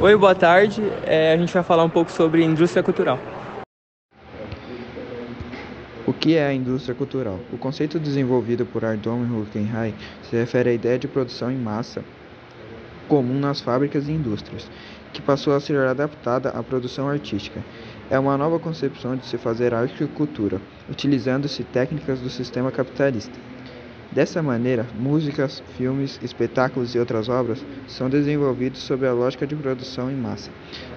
Oi, boa tarde. É, a gente vai falar um pouco sobre indústria cultural. O que é a indústria cultural? O conceito desenvolvido por Ardon e Hockenheim se refere à ideia de produção em massa comum nas fábricas e indústrias, que passou a ser adaptada à produção artística. É uma nova concepção de se fazer arte e cultura, utilizando-se técnicas do sistema capitalista. Dessa maneira, músicas, filmes, espetáculos e outras obras são desenvolvidos sob a lógica de produção em massa.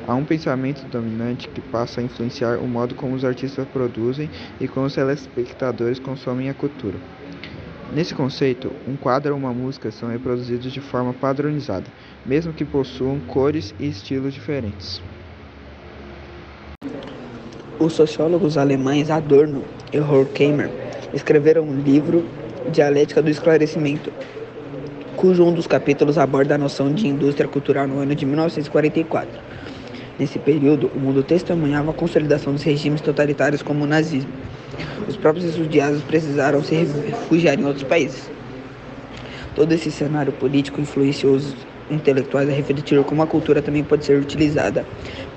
Há um pensamento dominante que passa a influenciar o modo como os artistas produzem e como os telespectadores consomem a cultura. Nesse conceito, um quadro ou uma música são reproduzidos de forma padronizada, mesmo que possuam cores e estilos diferentes. Os sociólogos alemães Adorno e Horkheimer escreveram um livro Dialética do Esclarecimento, cujo um dos capítulos aborda a noção de indústria cultural no ano de 1944. Nesse período, o mundo testemunhava a consolidação dos regimes totalitários como o nazismo. Os próprios estudiados precisaram se refugiar em outros países. Todo esse cenário político influenciou os intelectuais a refletir como a cultura também pode ser utilizada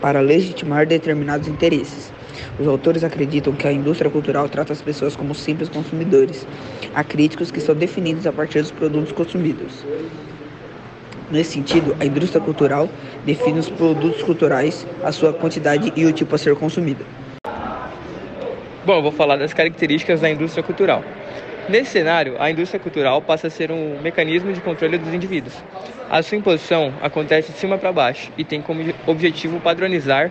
para legitimar determinados interesses. Os autores acreditam que a indústria cultural trata as pessoas como simples consumidores, há críticos que são definidos a partir dos produtos consumidos. Nesse sentido, a indústria cultural define os produtos culturais, a sua quantidade e o tipo a ser consumido. Bom, vou falar das características da indústria cultural. Nesse cenário, a indústria cultural passa a ser um mecanismo de controle dos indivíduos. A sua imposição acontece de cima para baixo e tem como objetivo padronizar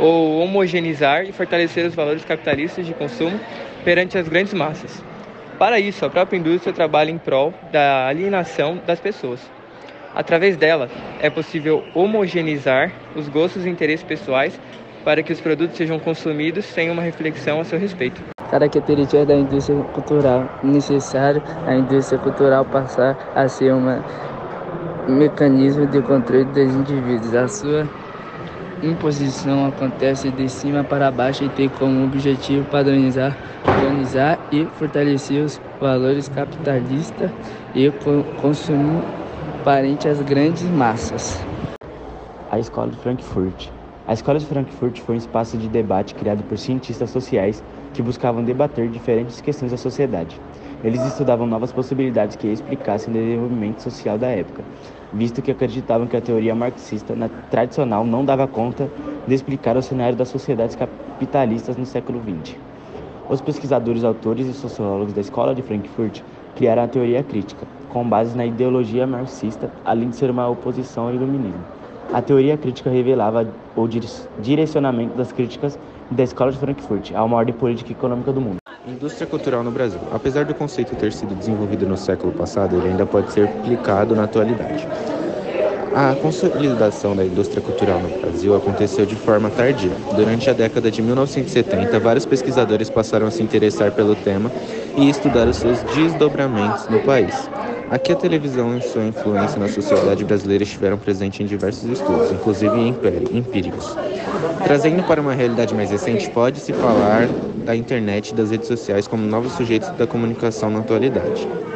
ou homogeneizar e fortalecer os valores capitalistas de consumo perante as grandes massas. Para isso, a própria indústria trabalha em prol da alienação das pessoas. Através dela, é possível homogeneizar os gostos e interesses pessoais para que os produtos sejam consumidos sem uma reflexão a seu respeito. Características da indústria cultural. Necessário a indústria cultural passar a ser um mecanismo de controle dos indivíduos. A sua imposição acontece de cima para baixo e tem como objetivo padronizar, organizar e fortalecer os valores capitalistas e consumo parente às grandes massas. A Escola de Frankfurt. A Escola de Frankfurt foi um espaço de debate criado por cientistas sociais que buscavam debater diferentes questões da sociedade. Eles estudavam novas possibilidades que explicassem o desenvolvimento social da época, visto que acreditavam que a teoria marxista tradicional não dava conta de explicar o cenário das sociedades capitalistas no século XX. Os pesquisadores, autores e sociólogos da Escola de Frankfurt criaram a teoria crítica, com base na ideologia marxista, além de ser uma oposição ao iluminismo. A teoria crítica revelava o direcionamento das críticas da Escola de Frankfurt a uma ordem política e econômica do mundo. Indústria cultural no Brasil. Apesar do conceito ter sido desenvolvido no século passado, ele ainda pode ser aplicado na atualidade. A consolidação da indústria cultural no Brasil aconteceu de forma tardia. Durante a década de 1970, vários pesquisadores passaram a se interessar pelo tema e estudar os seus desdobramentos no país. Aqui a televisão e sua influência na sociedade brasileira estiveram presentes em diversos estudos, inclusive empíricos. Trazendo para uma realidade mais recente, pode-se falar da internet e das redes sociais como novos sujeitos da comunicação na atualidade.